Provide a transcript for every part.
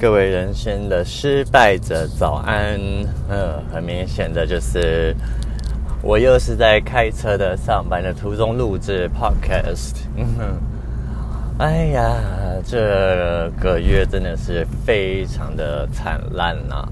各位人生的失败者，早安！嗯，很明显的就是我又是在开车的上班的途中录制 podcast。嗯哼，哎呀，这个月真的是非常的惨烂呐！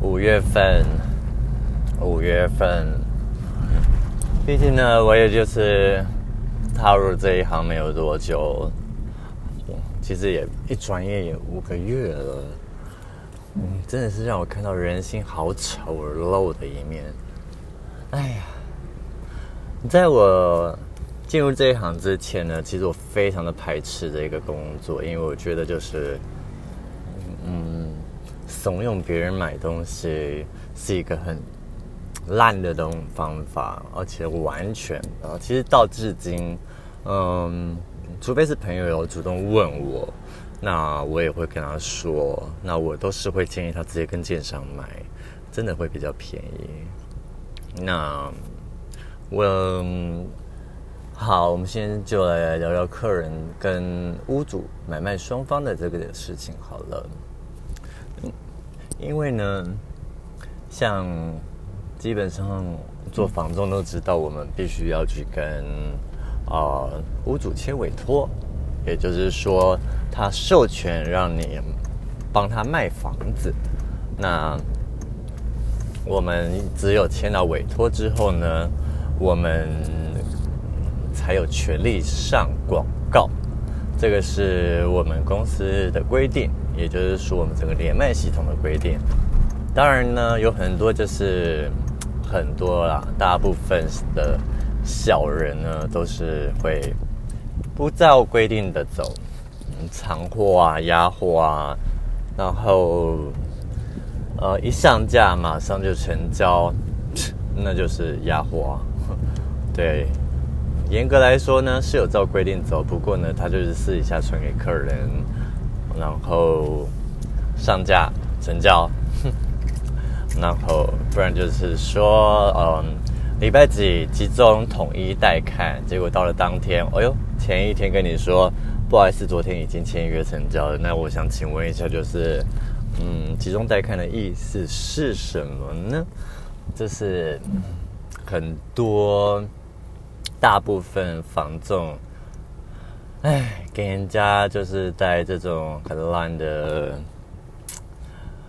五月份，五月份，毕竟呢，我也就是踏入这一行没有多久。其实也一转眼也五个月了，嗯，真的是让我看到人心好丑陋的一面。哎呀，在我进入这一行之前呢，其实我非常的排斥这个工作，因为我觉得就是，嗯，怂恿别人买东西是一个很烂的东方法，而且完全啊，其实到至今，嗯。除非是朋友有主动问我，那我也会跟他说，那我都是会建议他直接跟建商买，真的会比较便宜。那我好，我们先就来聊聊客人跟屋主买卖双方的这个事情好了。因为呢，像基本上做房仲都知道，我们必须要去跟。啊，屋主签委托，也就是说，他授权让你帮他卖房子。那我们只有签到委托之后呢，我们才有权利上广告。这个是我们公司的规定，也就是说，我们整个连麦系统的规定。当然呢，有很多就是很多啦，大部分的。小人呢，都是会不照规定的走，藏货啊、压货啊，然后呃一上架马上就成交，那就是压货。啊 对，严格来说呢是有照规定走，不过呢他就是私底下传给客人，然后上架成交，然后不然就是说嗯。礼拜几集中统一带看，结果到了当天，哎呦，前一天跟你说不好意思，昨天已经签约成交了。那我想请问一下，就是嗯，集中带看的意思是什么呢？这是很多大部分房仲，哎，给人家就是带这种很烂的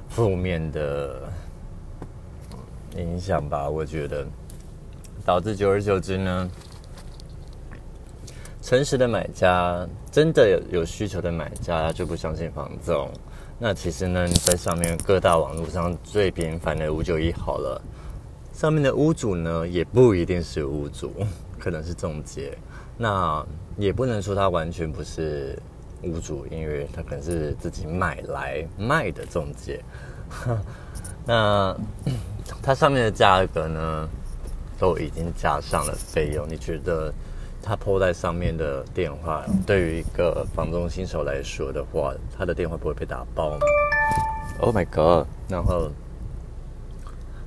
负面的影响吧，我觉得。导致久而久之呢，诚实的买家真的有需求的买家就不相信房仲。那其实呢，在上面各大网络上最频繁的五九一好了，上面的屋主呢也不一定是屋主，可能是中介。那也不能说他完全不是屋主，因为他可能是自己买来卖的中介。那它上面的价格呢？都已经加上了费用，你觉得他铺在上面的电话，对于一个房东新手来说的话，他的电话不会被打爆吗？Oh my god！然后，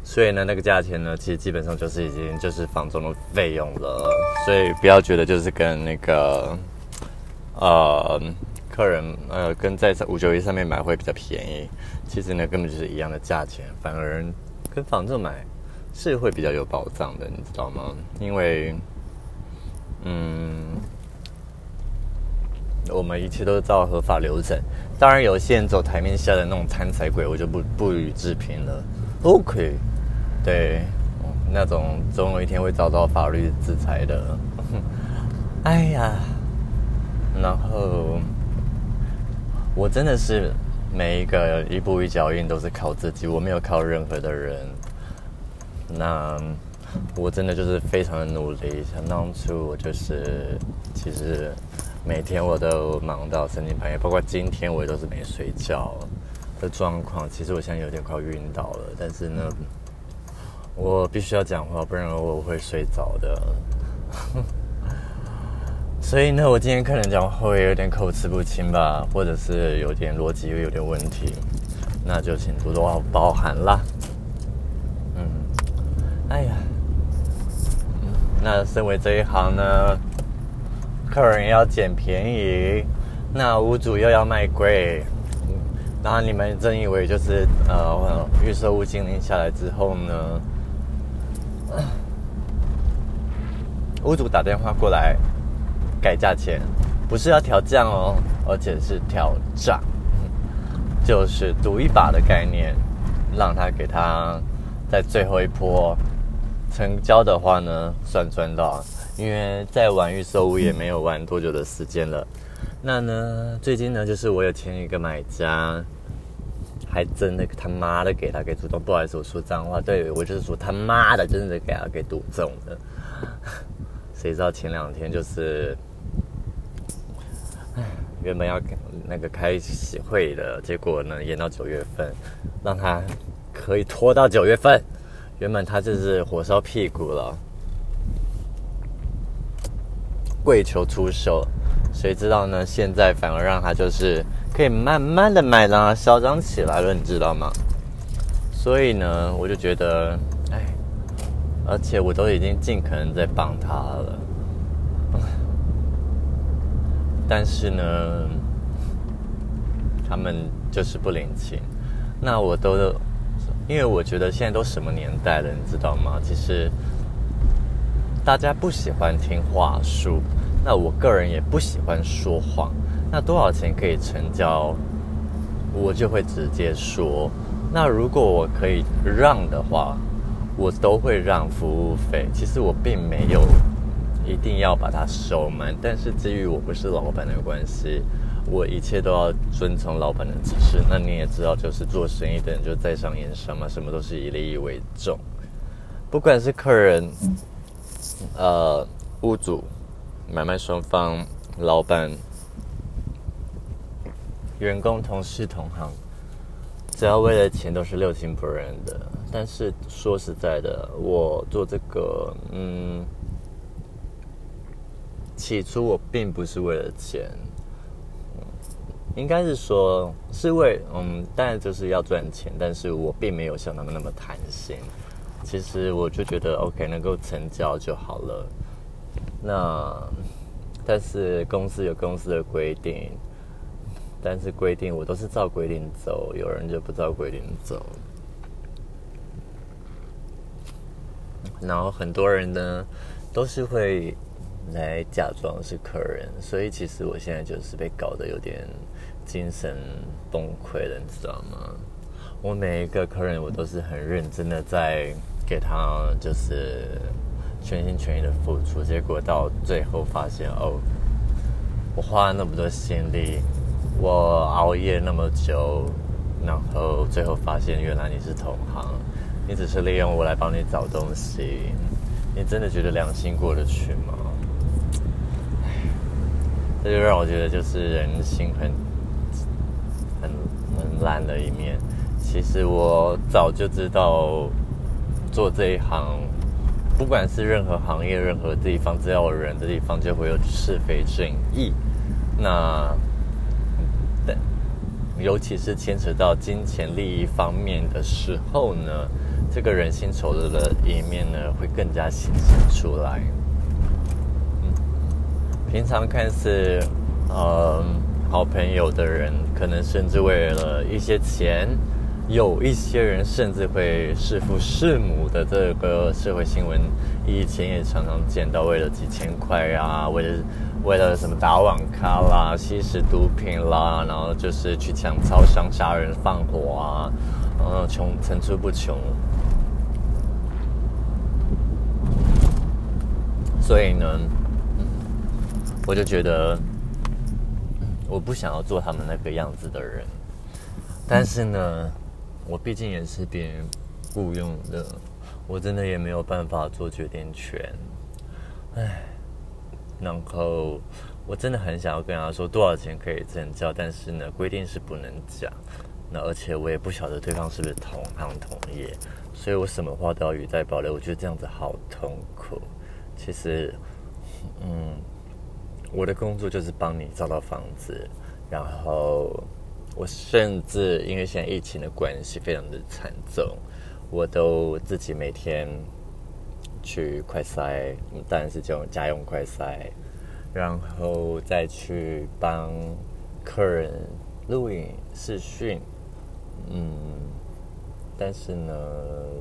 所以呢，那个价钱呢，其实基本上就是已经就是房东的费用了，所以不要觉得就是跟那个呃客人呃跟在五九一上面买会比较便宜，其实呢根本就是一样的价钱，反而跟房子买。是会比较有保障的，你知道吗？因为，嗯，我们一切都照合法流程。当然，有些人走台面下的那种贪财鬼，我就不不予置评了。OK，对，那种总有一天会遭到法律制裁的。哎呀，然后我真的是每一个一步一脚印都是靠自己，我没有靠任何的人。那我真的就是非常的努力。想当初我就是，其实每天我都忙到神经半夜，包括今天我也都是没睡觉的状况。其实我现在有点快晕倒了，但是呢，我必须要讲话，不然我会睡着的。所以呢，我今天可能讲会有点口齿不清吧，或者是有点逻辑有点问题，那就请多多包涵啦。哎呀，那身为这一行呢，客人要捡便宜，那屋主又要卖贵，然后你们真以为就是呃预售屋经营下来之后呢，屋主打电话过来改价钱，不是要调降哦，而且是调涨，就是赌一把的概念，让他给他在最后一波成交的话呢，算赚到，因为再玩预售屋也没有玩多久的时间了。那呢，最近呢，就是我有签一个买家。还真的他妈的给他给赌中，不好意思，我说脏话，对我就是说他妈的，真的给他给赌中了。谁知道前两天就是，唉原本要那个开喜会的，结果呢延到九月份，让他可以拖到九月份。原本他就是火烧屁股了，跪求出手，谁知道呢？现在反而让他就是。可以慢慢的卖，让它嚣张起来了，你知道吗？所以呢，我就觉得，哎，而且我都已经尽可能在帮他了，但是呢，他们就是不领情。那我都，因为我觉得现在都什么年代了，你知道吗？其实大家不喜欢听话术，那我个人也不喜欢说谎。那多少钱可以成交？我就会直接说。那如果我可以让的话，我都会让服务费。其实我并没有一定要把它收满，但是至于我不是老板的关系，我一切都要遵从老板的指示。那你也知道，就是做生意的人就在商言商嘛，什么都是以利益为重。不管是客人、呃屋主、买卖双方、老板。员工、同事、同行，只要为了钱，都是六亲不认的。但是说实在的，我做这个，嗯，起初我并不是为了钱，应该是说是为，嗯，当然就是要赚钱，但是我并没有像他们那么贪心。其实我就觉得，OK，能够成交就好了。那但是公司有公司的规定。但是规定我都是照规定走，有人就不照规定走。然后很多人呢，都是会来假装是客人，所以其实我现在就是被搞得有点精神崩溃了，你知道吗？我每一个客人，我都是很认真的在给他，就是全心全意的付出，结果到最后发现，哦，我花了那么多心力。我熬夜那么久，然后最后发现原来你是同行，你只是利用我来帮你找东西，你真的觉得良心过得去吗？这就让我觉得就是人心很很很烂的一面。其实我早就知道做这一行，不管是任何行业、任何地方，只要有人的地方就会有是非正义。那但尤其是牵扯到金钱利益方面的时候呢，这个人心丑陋的一面呢，会更加显现出来。平常看似呃好朋友的人，可能甚至为了一些钱，有一些人甚至会弑父弑母的。这个社会新闻以前也常常见到，为了几千块啊，为了。为了什么打网咖啦、吸食毒品啦，然后就是去抢超商、杀人放火啊，嗯，穷层出不穷。所以呢，我就觉得我不想要做他们那个样子的人。但是呢，我毕竟也是别人雇佣的，我真的也没有办法做决定权。唉。然后我真的很想要跟他说多少钱可以成交，但是呢，规定是不能讲。那而且我也不晓得对方是不是同行同业，所以我什么话都要语带保留。我觉得这样子好痛苦。其实，嗯，我的工作就是帮你找到房子，然后我甚至因为现在疫情的关系非常的惨重，我都自己每天。去快筛，当然是这种家用快筛，然后再去帮客人录影视讯，嗯，但是呢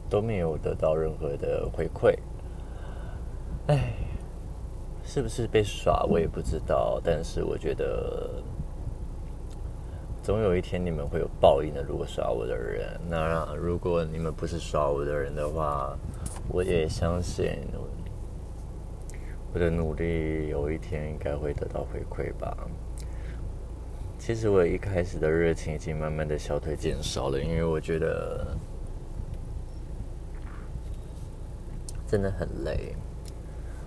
都没有得到任何的回馈。哎，是不是被耍我也不知道，但是我觉得总有一天你们会有报应的。如果耍我的人，那如果你们不是耍我的人的话，我也相信我的努力有一天应该会得到回馈吧。其实我一开始的热情已经慢慢的消退减少了，因为我觉得真的很累。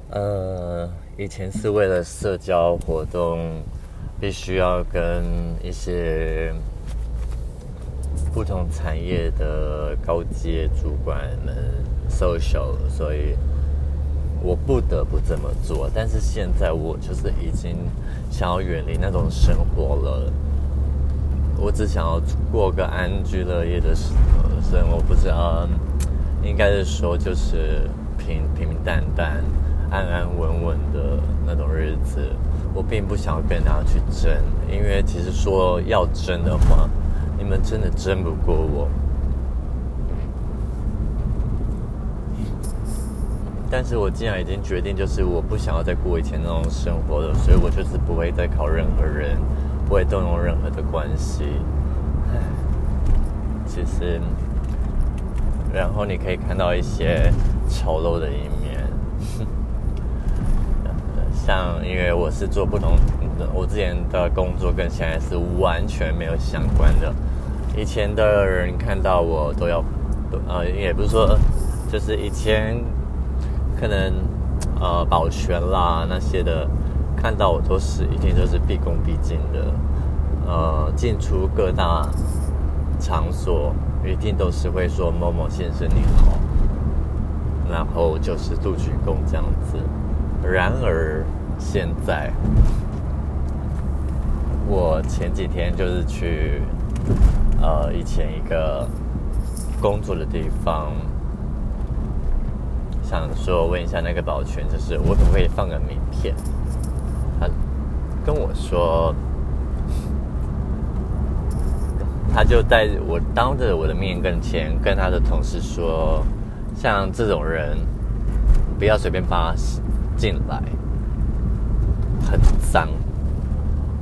呃，以前是为了社交活动，必须要跟一些不同产业的高阶主管们 social，所以我不得不这么做。但是现在我就是已经想要远离那种生活了，我只想要过个安居乐业的生生活，不知道应该是说就是平平平淡淡。安安稳稳的那种日子，我并不想跟大家去争，因为其实说要争的话，你们真的争不过我。但是我既然已经决定，就是我不想要再过以前那种生活了，所以我就是不会再靠任何人，不会动用任何的关系。唉，其实，然后你可以看到一些丑陋的一面。像，因为我是做不同的，我之前的工作跟现在是完全没有相关的。以前的人看到我都要，呃，也不是说，就是以前可能呃保全啦那些的，看到我都是一定都是毕恭毕敬的，呃，进出各大场所一定都是会说某某先生你好，然后就是度鞠躬这样子。然而，现在我前几天就是去呃以前一个工作的地方，想说问一下那个保全，就是我可不可以放个名片？他跟我说，他就在我当着我的面跟前跟他的同事说，像这种人不要随便发。进来很脏，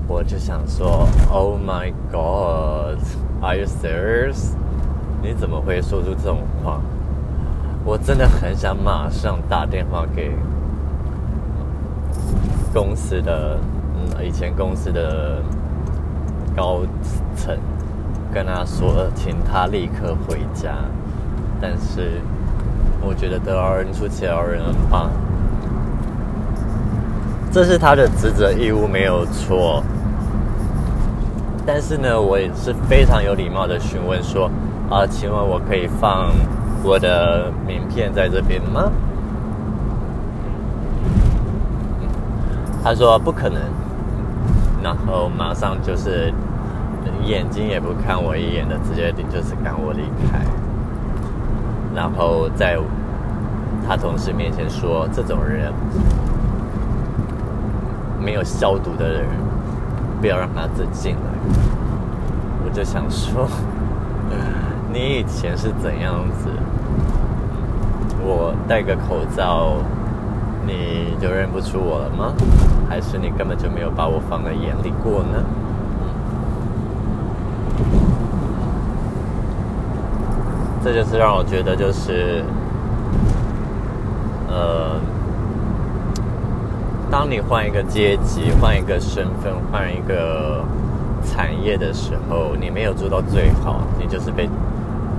我就想说，Oh my God，Are you serious？你怎么会说出这种话？我真的很想马上打电话给公司的，嗯，以前公司的高层，跟他说，请他立刻回家。但是我觉得得饶人处且饶人吧。这是他的职责义务，没有错。但是呢，我也是非常有礼貌的询问说：“啊，请问我可以放我的名片在这边吗？”他说：“不可能。”然后马上就是眼睛也不看我一眼的，直接就是赶我离开。然后在他同事面前说：“这种人。”没有消毒的人，不要让他再进来。我就想说，你以前是怎样子？我戴个口罩，你就认不出我了吗？还是你根本就没有把我放在眼里过呢？这就是让我觉得，就是，呃。当你换一个阶级、换一个身份、换一个产业的时候，你没有做到最好，你就是被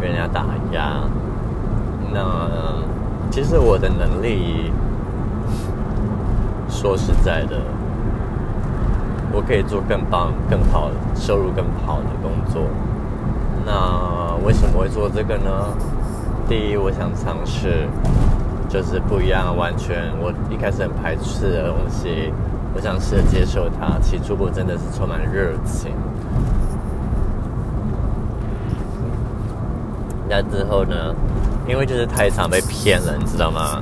人家打压。那其实我的能力，说实在的，我可以做更棒、更好、收入更好的工作。那为什么会做这个呢？第一，我想尝试。就是不一样，完全我一开始很排斥的东西，我想试着接受它。起初我真的是充满热情，那之后呢？因为就是太常被骗了，你知道吗？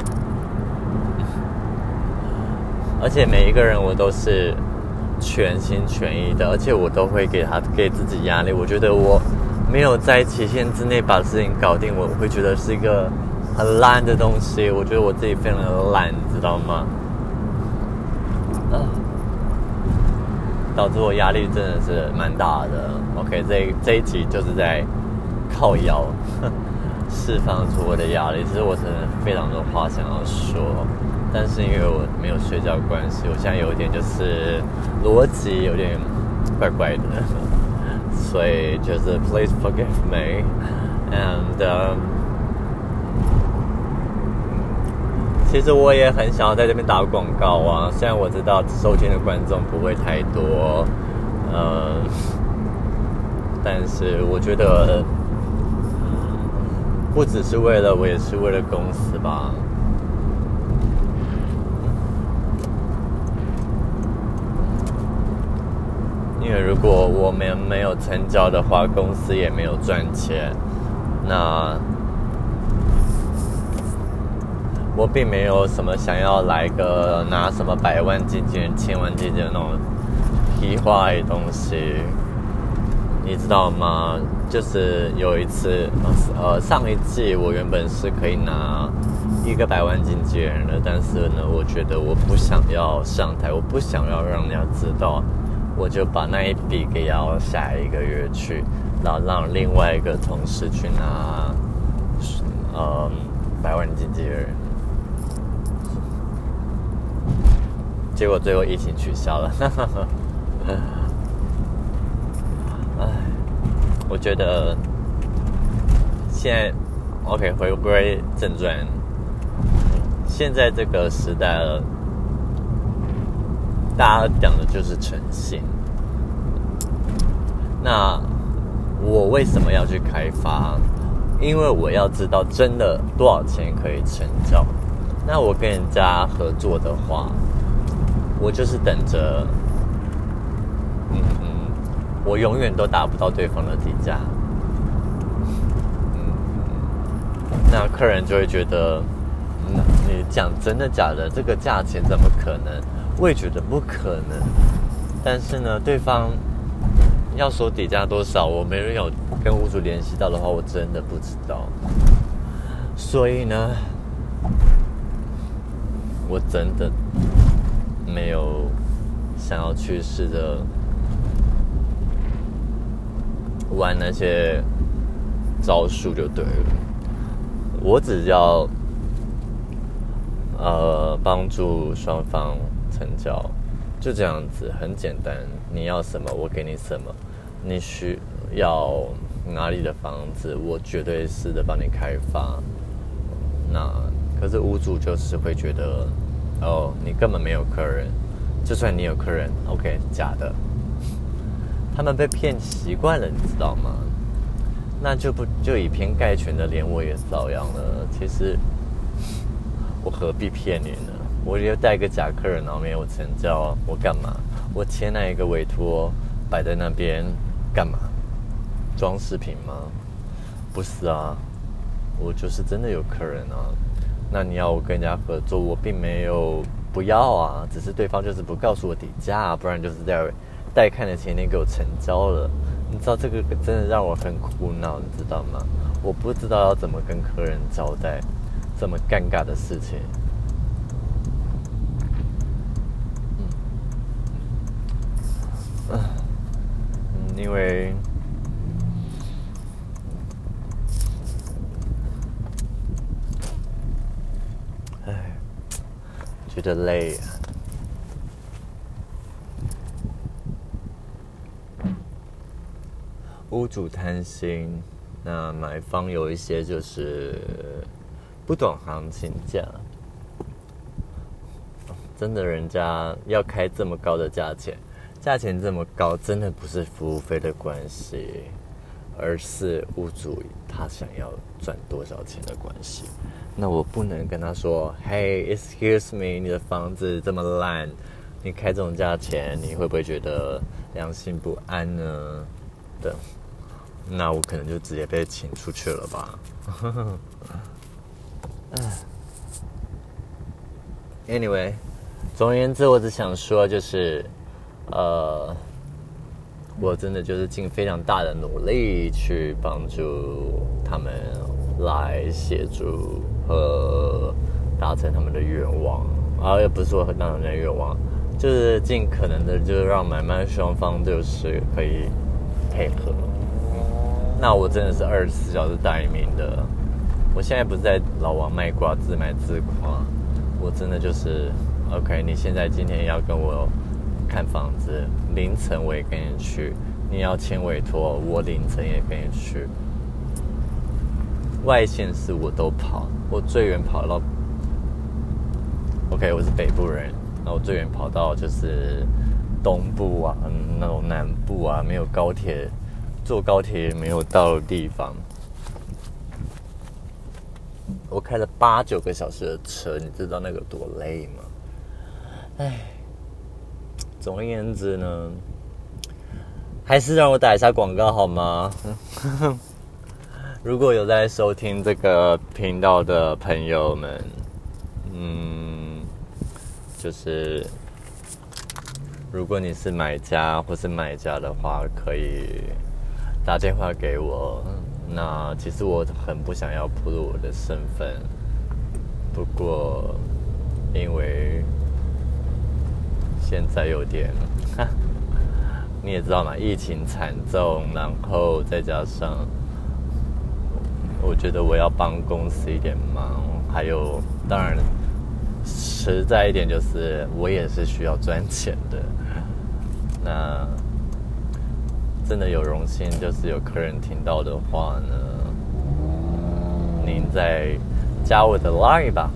而且每一个人我都是全心全意的，而且我都会给他给自己压力。我觉得我没有在期限之内把事情搞定，我会觉得是一个很烂的东西。我觉得我自己非常的烂，你，知道吗？啊，导致我压力真的是蛮大的。OK，这这一集就是在靠腰释放出我的压力。其实我真的非常多话想要说。但是因为我没有睡觉关系，我现在有一点就是逻辑有点怪怪的，所以就是 Please forgive me and 其实我也很想要在这边打广告啊，虽然我知道收听的观众不会太多，嗯，但是我觉得不只是为了我，也是为了公司吧。因为如果我们没有成交的话，公司也没有赚钱。那我并没有什么想要来个拿什么百万经纪人、千万经纪人那种屁话的东西，你知道吗？就是有一次，呃，上一季我原本是可以拿一个百万经纪人的，但是呢，我觉得我不想要上台，我不想要让人家知道。我就把那一笔给要下一个月去，然后让另外一个同事去拿，嗯，百万经纪人。结果最后疫情取消了，哎，我觉得现在 OK 回归正传，现在这个时代了。大家讲的就是诚信。那我为什么要去开发？因为我要知道真的多少钱可以成交。那我跟人家合作的话，我就是等着，嗯嗯，我永远都达不到对方的底价。嗯，那客人就会觉得，嗯，你讲真的假的？这个价钱怎么可能？我也觉得不可能，但是呢，对方要说底价多少，我没人有跟屋主联系到的话，我真的不知道。所以呢，我真的没有想要去试着玩那些招数就对了。我只要呃帮助双方。成交就这样子，很简单。你要什么，我给你什么。你需要哪里的房子，我绝对是的帮你开发。那可是屋主就是会觉得，哦，你根本没有客人。就算你有客人，OK，假的。他们被骗习惯了，你知道吗？那就不就以偏概全的，连我也遭殃了。其实我何必骗你呢？我就带个假客人，然后没有成交，我干嘛？我签那一个委托摆在那边干嘛？装饰品吗？不是啊，我就是真的有客人啊。那你要我跟人家合作，我并没有不要啊，只是对方就是不告诉我底价，不然就是在带看的前天给我成交了。你知道这个真的让我很苦恼，你知道吗？我不知道要怎么跟客人交代这么尴尬的事情。嗯，嗯因为，觉得累啊。屋主贪心，那买方有一些就是不懂行情价，真的，人家要开这么高的价钱。价钱这么高，真的不是服务费的关系，而是屋主他想要赚多少钱的关系。那我不能跟他说：“Hey，excuse me，你的房子这么烂，你开这种价钱，你会不会觉得良心不安呢？”的，那我可能就直接被请出去了吧。Anyway，总而言之，我只想说就是。呃，我真的就是尽非常大的努力去帮助他们来协助和达成他们的愿望，啊，也不是说达成的愿望，就是尽可能的，就是让买卖双方就是可以配合。那我真的是二十四小时待命的。我现在不是在老王卖瓜自卖自夸，我真的就是 OK。你现在今天要跟我看房子，凌晨我也跟你去。你要签委托，我凌晨也跟你去。外县市我都跑，我最远跑到 OK，我是北部人，那我最远跑到就是东部啊，那种南部啊，没有高铁。坐高铁也没有到的地方，我开了八九个小时的车，你知道那个多累吗？唉，总而言之呢，还是让我打一下广告好吗？如果有在收听这个频道的朋友们，嗯，就是如果你是买家或是卖家的话，可以。打电话给我，那其实我很不想要暴露我的身份，不过因为现在有点，你也知道嘛，疫情惨重，然后再加上我觉得我要帮公司一点忙，还有当然实在一点就是我也是需要赚钱的，那。真的有荣幸，就是有客人听到的话呢，您再加我的 line 吧。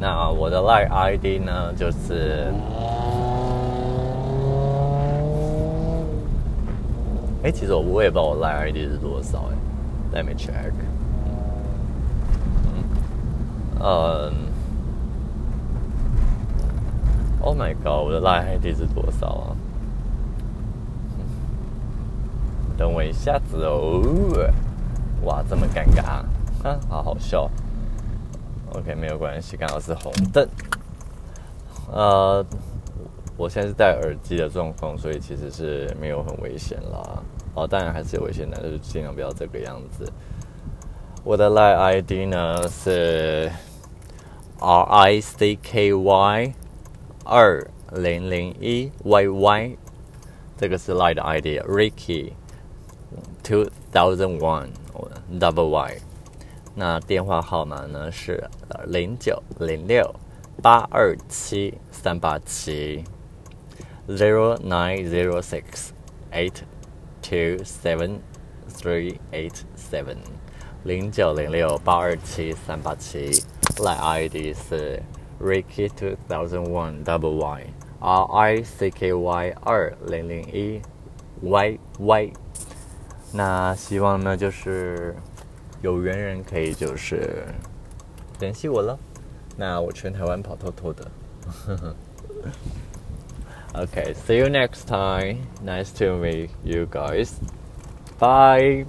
那我的 line ID 呢，就是，哎，其实我我也不知道我 line ID 是多少哎，Let me check。嗯，Oh my god，我的 line ID 是多少啊？等我一下子哦！哇，这么尴尬啊，好好笑。OK，没有关系，刚好是红灯。呃，我现在是戴耳机的状况，所以其实是没有很危险啦。哦，当然还是有危险的，就是尽量不要这个样子。我的 Line ID 呢是 R I C K Y 二零零一 Y Y，这个是 Line 的 ID，Ricky。Two thousand one double Y，那电话号码呢是零九零六八二七三八七 zero nine zero six eight two seven three eight seven 零九零六八二七三八七，来 ID 是 Ricky two thousand one double Y R I C K Y 二零零一 Y Y。那希望呢，就是有缘人可以就是联系我了。那我全台湾跑透透的。Okay, see you next time. Nice to meet you guys. Bye.